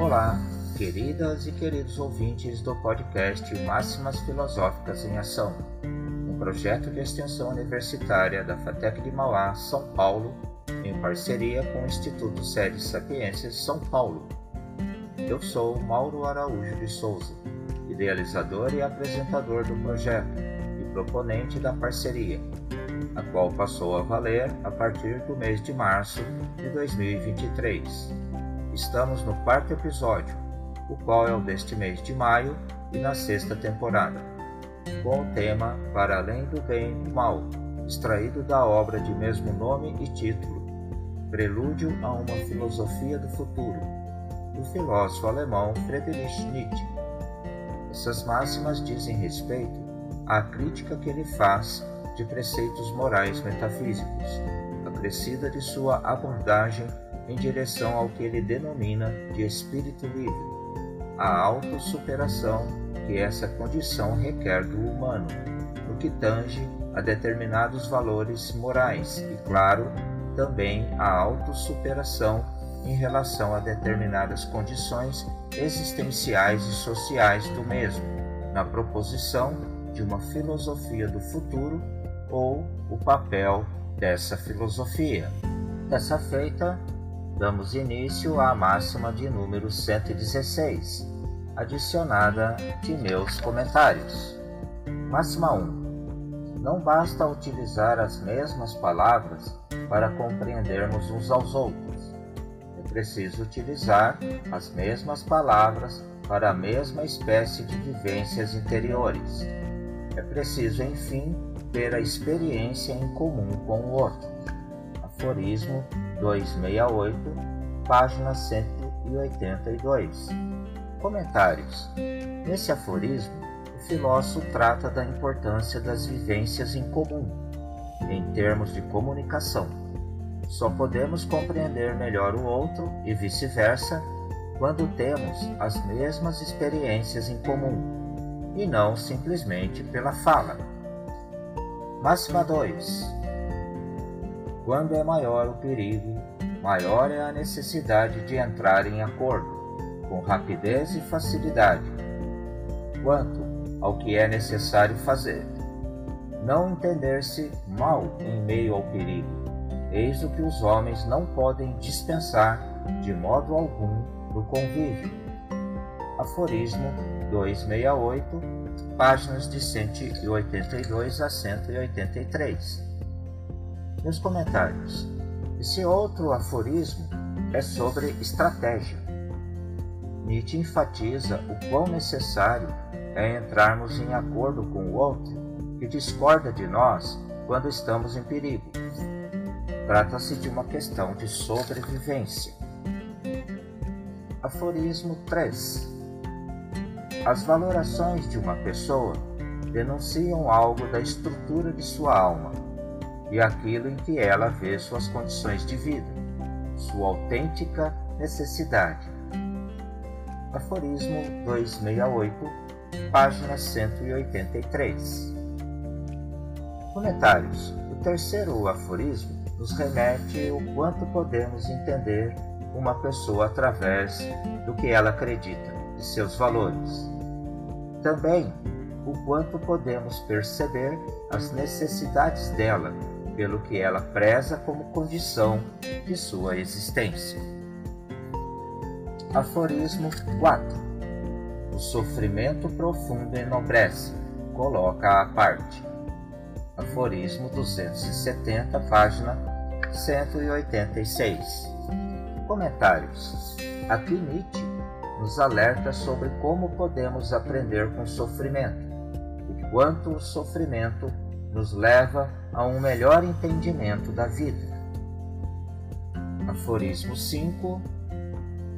Olá, queridas e queridos ouvintes do podcast Máximas Filosóficas em Ação, um projeto de extensão universitária da FATEC de Mauá, São Paulo, em parceria com o Instituto Sede Sapiências São Paulo. Eu sou Mauro Araújo de Souza, idealizador e apresentador do projeto e proponente da parceria, a qual passou a valer a partir do mês de março de 2023. Estamos no quarto episódio, o qual é o deste mês de maio e na sexta temporada, com o tema Para Além do Bem e do Mal, extraído da obra de mesmo nome e título, Prelúdio a uma Filosofia do Futuro, do filósofo alemão Friedrich Nietzsche. Essas máximas dizem respeito à crítica que ele faz de preceitos morais metafísicos, acrescida de sua abordagem em direção ao que ele denomina de espírito livre, a autossuperação que essa condição requer do humano, no que tange a determinados valores morais e, claro, também a autossuperação em relação a determinadas condições existenciais e sociais do mesmo, na proposição de uma filosofia do futuro ou o papel dessa filosofia. Dessa feita, damos início à máxima de número 116, adicionada de meus comentários. Máxima 1. Não basta utilizar as mesmas palavras para compreendermos uns aos outros. É preciso utilizar as mesmas palavras para a mesma espécie de vivências interiores. É preciso, enfim, ter a experiência em comum com o outro. Aforismo 268, página 182. Comentários. Nesse aforismo, o filósofo trata da importância das vivências em comum, em termos de comunicação. Só podemos compreender melhor o outro e vice-versa quando temos as mesmas experiências em comum, e não simplesmente pela fala. Máxima 2 quando é maior o perigo, maior é a necessidade de entrar em acordo, com rapidez e facilidade, quanto ao que é necessário fazer. Não entender-se mal em meio ao perigo, eis o que os homens não podem dispensar de modo algum no convívio. Aforismo 268, páginas de 182 a 183 nos comentários. Esse outro aforismo é sobre estratégia. Nietzsche enfatiza o quão necessário é entrarmos em acordo com o outro que discorda de nós quando estamos em perigo. Trata-se de uma questão de sobrevivência. Aforismo 3 As valorações de uma pessoa denunciam algo da estrutura de sua alma e aquilo em que ela vê suas condições de vida, sua autêntica necessidade. Aforismo 268, página 183. Comentários. O terceiro aforismo nos remete o quanto podemos entender uma pessoa através do que ela acredita, de seus valores. Também o quanto podemos perceber as necessidades dela pelo que ela preza como condição de sua existência. Aforismo 4 O sofrimento profundo enobrece, coloca à parte. Aforismo 270, página 186. Comentários. Aqui Nietzsche nos alerta sobre como podemos aprender com o sofrimento, e quanto o sofrimento nos leva a um melhor entendimento da vida. Aforismo 5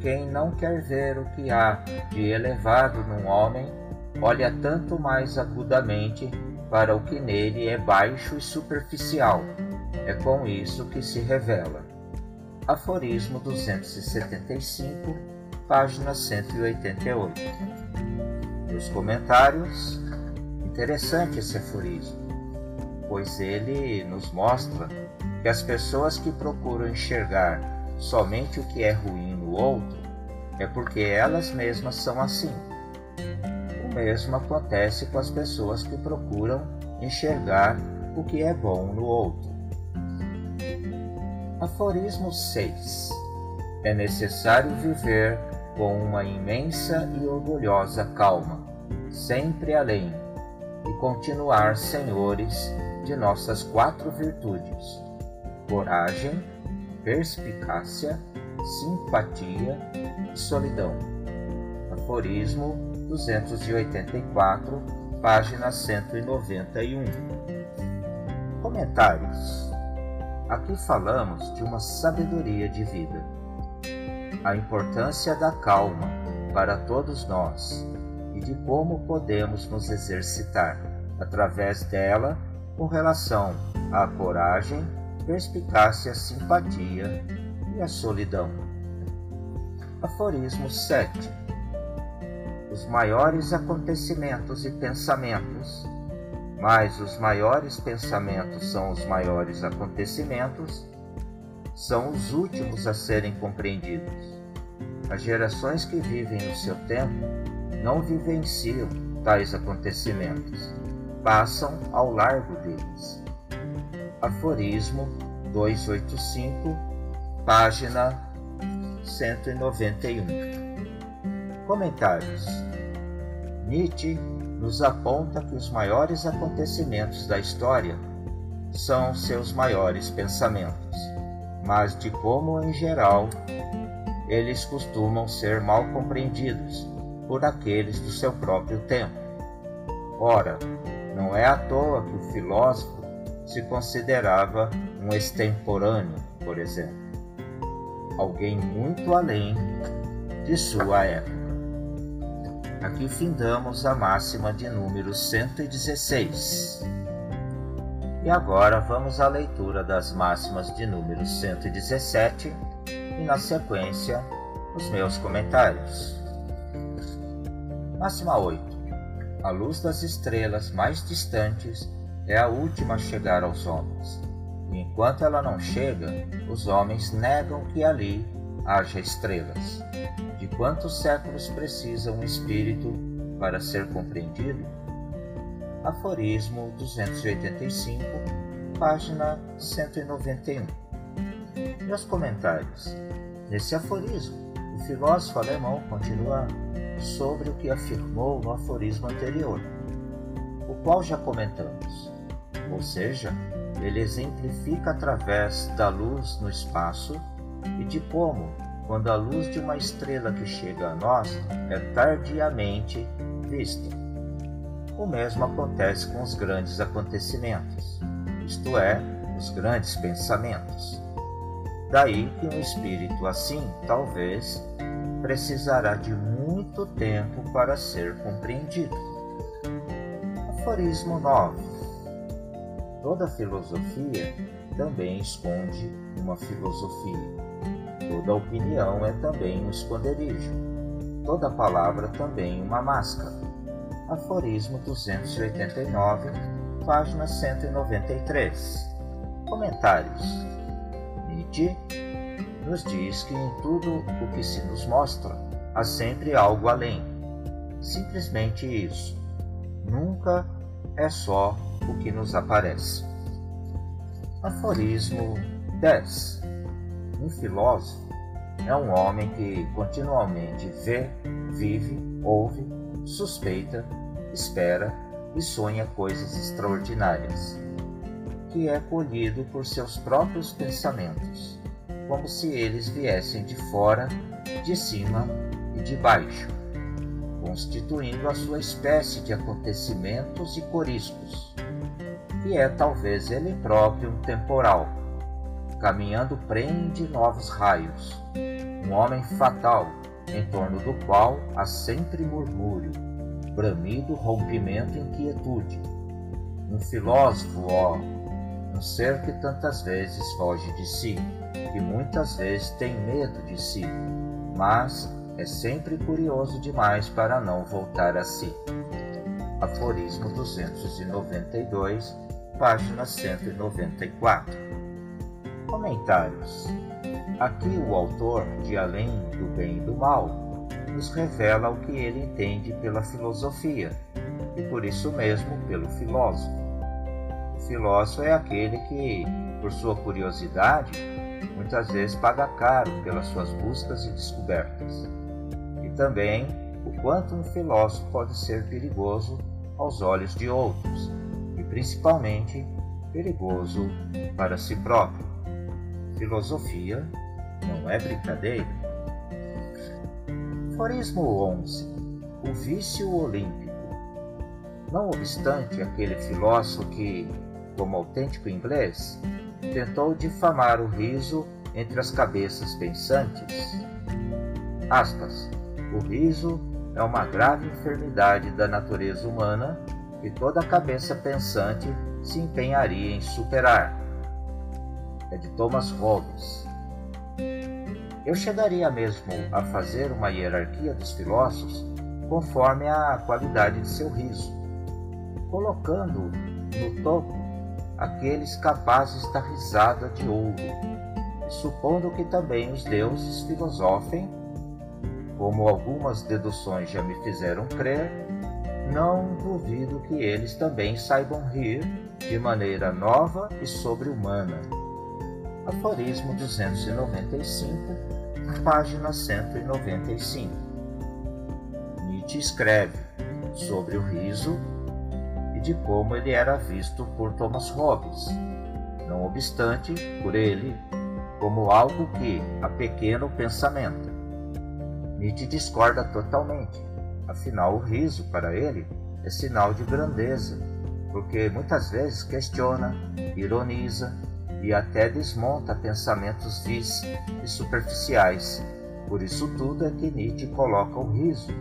Quem não quer ver o que há de elevado num homem, olha tanto mais agudamente para o que nele é baixo e superficial. É com isso que se revela. Aforismo 275, página 188. Nos comentários, interessante esse aforismo pois ele nos mostra que as pessoas que procuram enxergar somente o que é ruim no outro é porque elas mesmas são assim. O mesmo acontece com as pessoas que procuram enxergar o que é bom no outro. Aforismo 6. É necessário viver com uma imensa e orgulhosa calma, sempre além, e continuar senhores de nossas quatro virtudes: coragem, perspicácia, simpatia e solidão. Aforismo 284, página 191. Comentários. Aqui falamos de uma sabedoria de vida. A importância da calma para todos nós e de como podemos nos exercitar através dela com relação à coragem, perspicácia, simpatia e a solidão. Aforismo 7 Os maiores acontecimentos e pensamentos, mas os maiores pensamentos são os maiores acontecimentos, são os últimos a serem compreendidos. As gerações que vivem no seu tempo não vivenciam tais acontecimentos, passam ao largo deles. Aforismo 285, página 191. Comentários. Nietzsche nos aponta que os maiores acontecimentos da história são seus maiores pensamentos, mas de como, em geral, eles costumam ser mal compreendidos por aqueles do seu próprio tempo. Ora, não é à toa que o filósofo se considerava um extemporâneo, por exemplo, alguém muito além de sua época. Aqui findamos a máxima de número 116. E agora vamos à leitura das máximas de número 117 e, na sequência, os meus comentários. Máxima 8. A luz das estrelas mais distantes é a última a chegar aos homens. E enquanto ela não chega, os homens negam que ali haja estrelas. De quantos séculos precisa um espírito para ser compreendido? Aforismo 285, página 191. Meus comentários. Nesse aforismo, o filósofo alemão continua sobre o que afirmou no aforismo anterior, o qual já comentamos. Ou seja, ele exemplifica através da luz no espaço e de como, quando a luz de uma estrela que chega a nós é tardiamente vista. O mesmo acontece com os grandes acontecimentos, isto é, os grandes pensamentos. Daí que um espírito assim, talvez, precisará de muito tempo para ser compreendido. Aforismo 9. Toda filosofia também esconde uma filosofia. Toda opinião é também um esconderijo. Toda palavra também uma máscara. Aforismo 289, página 193. Comentários. Nietzsche nos diz que em tudo o que se nos mostra há sempre algo além. Simplesmente isso. Nunca é só o que nos aparece. Aforismo 10. Um filósofo é um homem que continuamente vê, vive, ouve, suspeita, espera e sonha coisas extraordinárias, que é colhido por seus próprios pensamentos como se eles viessem de fora, de cima e de baixo, constituindo a sua espécie de acontecimentos e coriscos, e é talvez ele próprio um temporal, caminhando prende novos raios, um homem fatal, em torno do qual há sempre murmúrio, bramido, rompimento, inquietude. Um filósofo, ó, um ser que tantas vezes foge de si que muitas vezes tem medo de si, mas é sempre curioso demais para não voltar a si. Aforismo 292, página 194. Comentários. Aqui o autor, de Além do Bem e do Mal, nos revela o que ele entende pela filosofia e por isso mesmo pelo filósofo. O filósofo é aquele que, por sua curiosidade, muitas vezes paga caro pelas suas buscas e descobertas. Também o quanto um filósofo pode ser perigoso aos olhos de outros, e principalmente perigoso para si próprio. Filosofia não é brincadeira. Forismo 11 O vício olímpico. Não obstante aquele filósofo que, como autêntico inglês, tentou difamar o riso entre as cabeças pensantes. Aspas. O riso é uma grave enfermidade da natureza humana que toda cabeça pensante se empenharia em superar. É de Thomas Hobbes. Eu chegaria mesmo a fazer uma hierarquia dos filósofos conforme a qualidade de seu riso, colocando no topo aqueles capazes da risada de ouro, supondo que também os deuses filosofem, como algumas deduções já me fizeram crer, não duvido que eles também saibam rir de maneira nova e sobre-humana. Aforismo 295, página 195. Nietzsche escreve sobre o riso e de como ele era visto por Thomas Hobbes, não obstante, por ele, como algo que apequena o pensamento. Nietzsche discorda totalmente Afinal, o riso, para ele, é sinal de grandeza, porque muitas vezes questiona, ironiza e até desmonta pensamentos vis e superficiais. Por isso tudo é que Nietzsche coloca o riso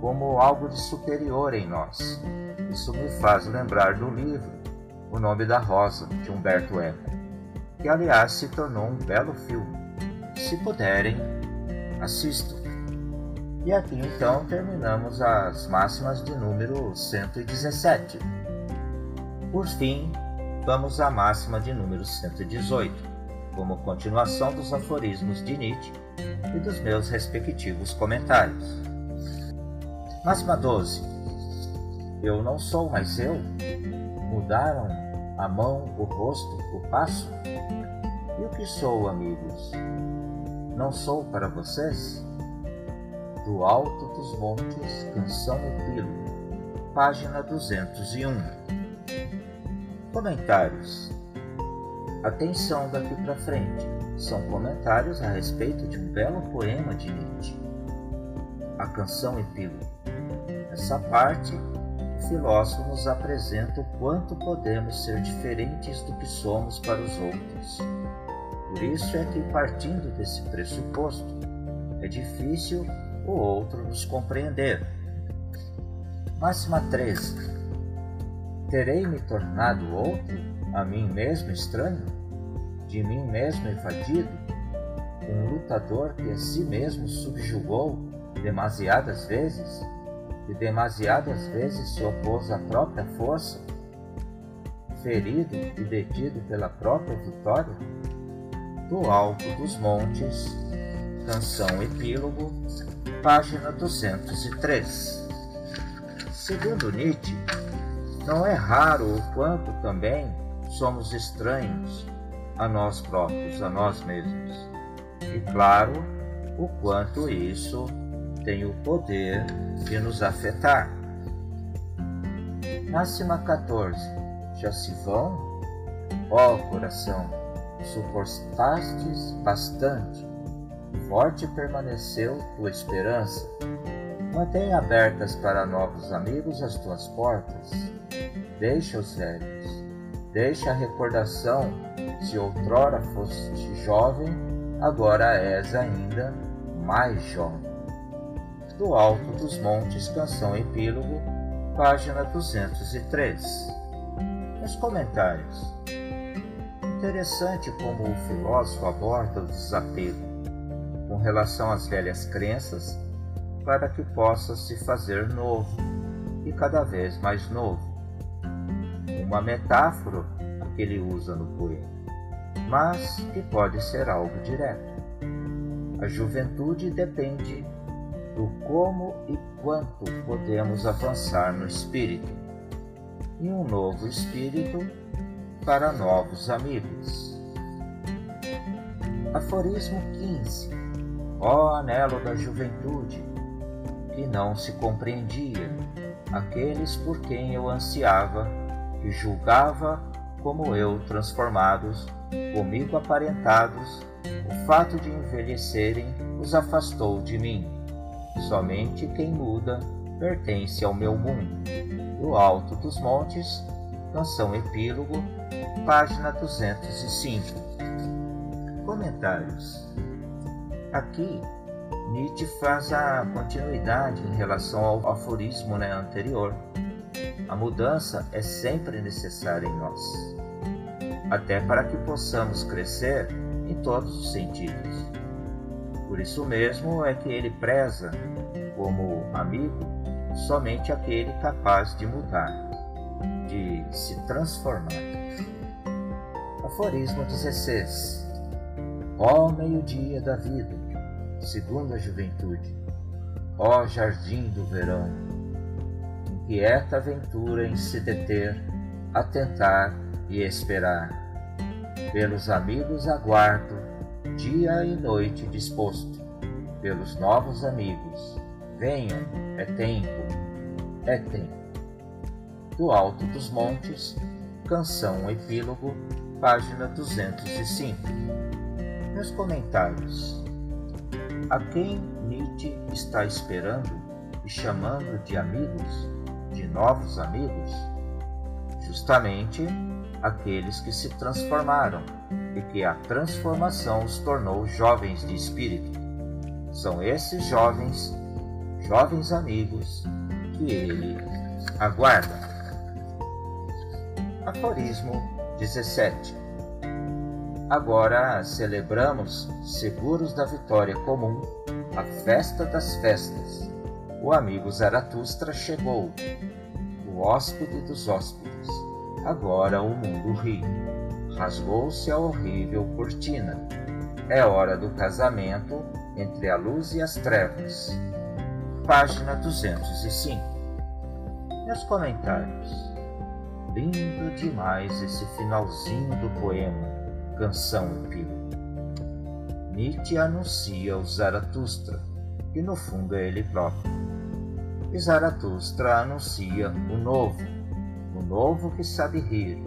como algo de superior em nós. Isso me faz lembrar do livro O Nome da Rosa, de Humberto Eco, que aliás se tornou um belo filme. Se puderem, assistam. E aqui então terminamos as máximas de número 117. Por fim, vamos à máxima de número 118, como continuação dos aforismos de Nietzsche e dos meus respectivos comentários. Máxima 12. Eu não sou mais eu? Mudaram a mão, o rosto, o passo? E o que sou, amigos? Não sou para vocês? Do alto dos montes, canção epílogo, página 201. Comentários. Atenção daqui para frente. São comentários a respeito de um belo poema de Nietzsche. A canção epílogo. Nessa parte, o filósofo nos apresenta o quanto podemos ser diferentes do que somos para os outros. Por isso é que, partindo desse pressuposto, é difícil o outro nos compreender. Máxima 13. Terei me tornado outro, a mim mesmo estranho, de mim mesmo evadido, um lutador que a si mesmo subjugou demasiadas vezes e demasiadas vezes se opôs à própria força, ferido e detido pela própria vitória? Do alto dos montes, canção epílogo, página 203. Segundo Nietzsche, não é raro o quanto também somos estranhos a nós próprios, a nós mesmos. E claro, o quanto isso tem o poder de nos afetar. Máxima 14. Já se vão? Ó oh, coração, suportastes bastante Forte permaneceu tua esperança. Mantenha abertas para novos amigos as tuas portas. Deixa os velhos. Deixa a recordação. Se outrora foste jovem, agora és ainda mais jovem. Do Alto dos Montes, canção epílogo, página 203. Nos comentários. Interessante como o filósofo aborda o desapego com relação às velhas crenças, para que possa se fazer novo e cada vez mais novo. Uma metáfora que ele usa no poema, mas que pode ser algo direto. A juventude depende do como e quanto podemos avançar no espírito, e um novo espírito para novos amigos. Aforismo 15 Ó anelo da juventude, que não se compreendia, aqueles por quem eu ansiava, que julgava como eu transformados, comigo aparentados, o fato de envelhecerem os afastou de mim. Somente quem muda pertence ao meu mundo. Do alto dos montes, canção epílogo, página 205. Comentários. Aqui, Nietzsche faz a continuidade em relação ao aforismo né, anterior. A mudança é sempre necessária em nós, até para que possamos crescer em todos os sentidos. Por isso mesmo é que ele preza, como amigo, somente aquele capaz de mudar, de se transformar. Aforismo 16 Ó meio-dia da vida, segundo a juventude, ó jardim do verão, inquieta aventura em se deter, atentar e esperar. Pelos amigos aguardo, dia e noite disposto, pelos novos amigos. Venham, é tempo, é tempo. Do alto dos montes, canção epílogo, página 205. Meus comentários. A quem Nietzsche está esperando e chamando de amigos, de novos amigos? Justamente aqueles que se transformaram e que a transformação os tornou jovens de espírito. São esses jovens, jovens amigos, que ele aguarda. Aforismo 17 Agora celebramos, seguros da vitória comum, a festa das festas. O amigo Zaratustra chegou, o hóspede dos hóspedes. Agora o mundo ri. Rasgou-se a horrível cortina. É hora do casamento entre a luz e as trevas. Página 205. Meus comentários. Lindo demais esse finalzinho do poema canção epílogo. Nietzsche anuncia o Zaratustra, que no fundo é ele próprio. E Zaratustra anuncia o novo, o novo que sabe rir,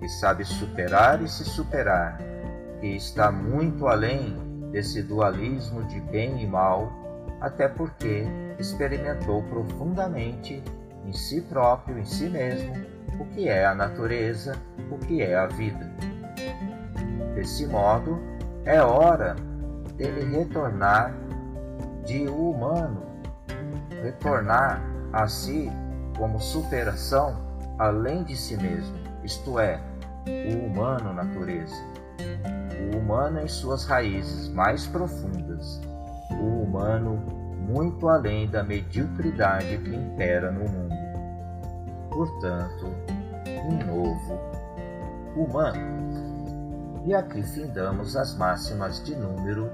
que sabe superar e se superar, que está muito além desse dualismo de bem e mal, até porque experimentou profundamente em si próprio, em si mesmo, o que é a natureza, o que é a vida. Desse modo, é hora dele retornar de humano, retornar a si como superação além de si mesmo, isto é, o humano natureza, o humano em suas raízes mais profundas, o humano muito além da mediocridade que impera no mundo. Portanto, um novo humano. E aqui findamos as máximas de número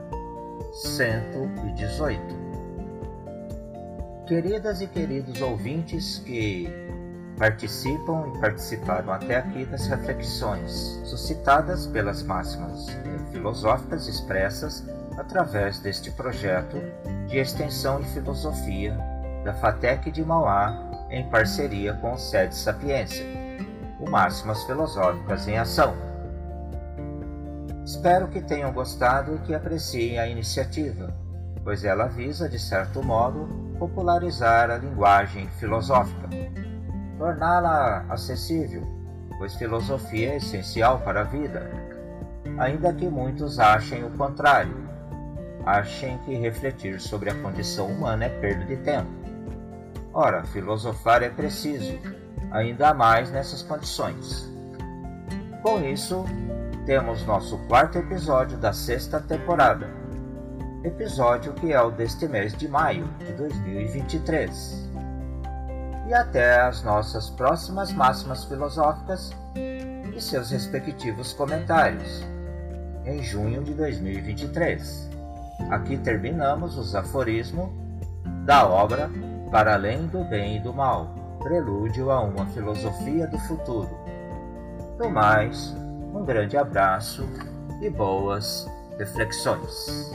118. Queridas e queridos ouvintes que participam e participaram até aqui das reflexões suscitadas pelas máximas eh, filosóficas expressas através deste projeto de extensão e filosofia da FATEC de Mauá em parceria com o SED Sapiência, o Máximas Filosóficas em Ação Espero que tenham gostado e que apreciem a iniciativa, pois ela visa, de certo modo, popularizar a linguagem filosófica, torná-la acessível, pois filosofia é essencial para a vida, ainda que muitos achem o contrário, achem que refletir sobre a condição humana é perda de tempo. Ora, filosofar é preciso, ainda mais nessas condições. Com isso, temos nosso quarto episódio da sexta temporada. Episódio que é o deste mês de maio de 2023. E até as nossas próximas máximas filosóficas e seus respectivos comentários em junho de 2023. Aqui terminamos os aforismos da obra Para Além do Bem e do Mal, prelúdio a uma filosofia do futuro. No mais, um grande abraço e boas reflexões.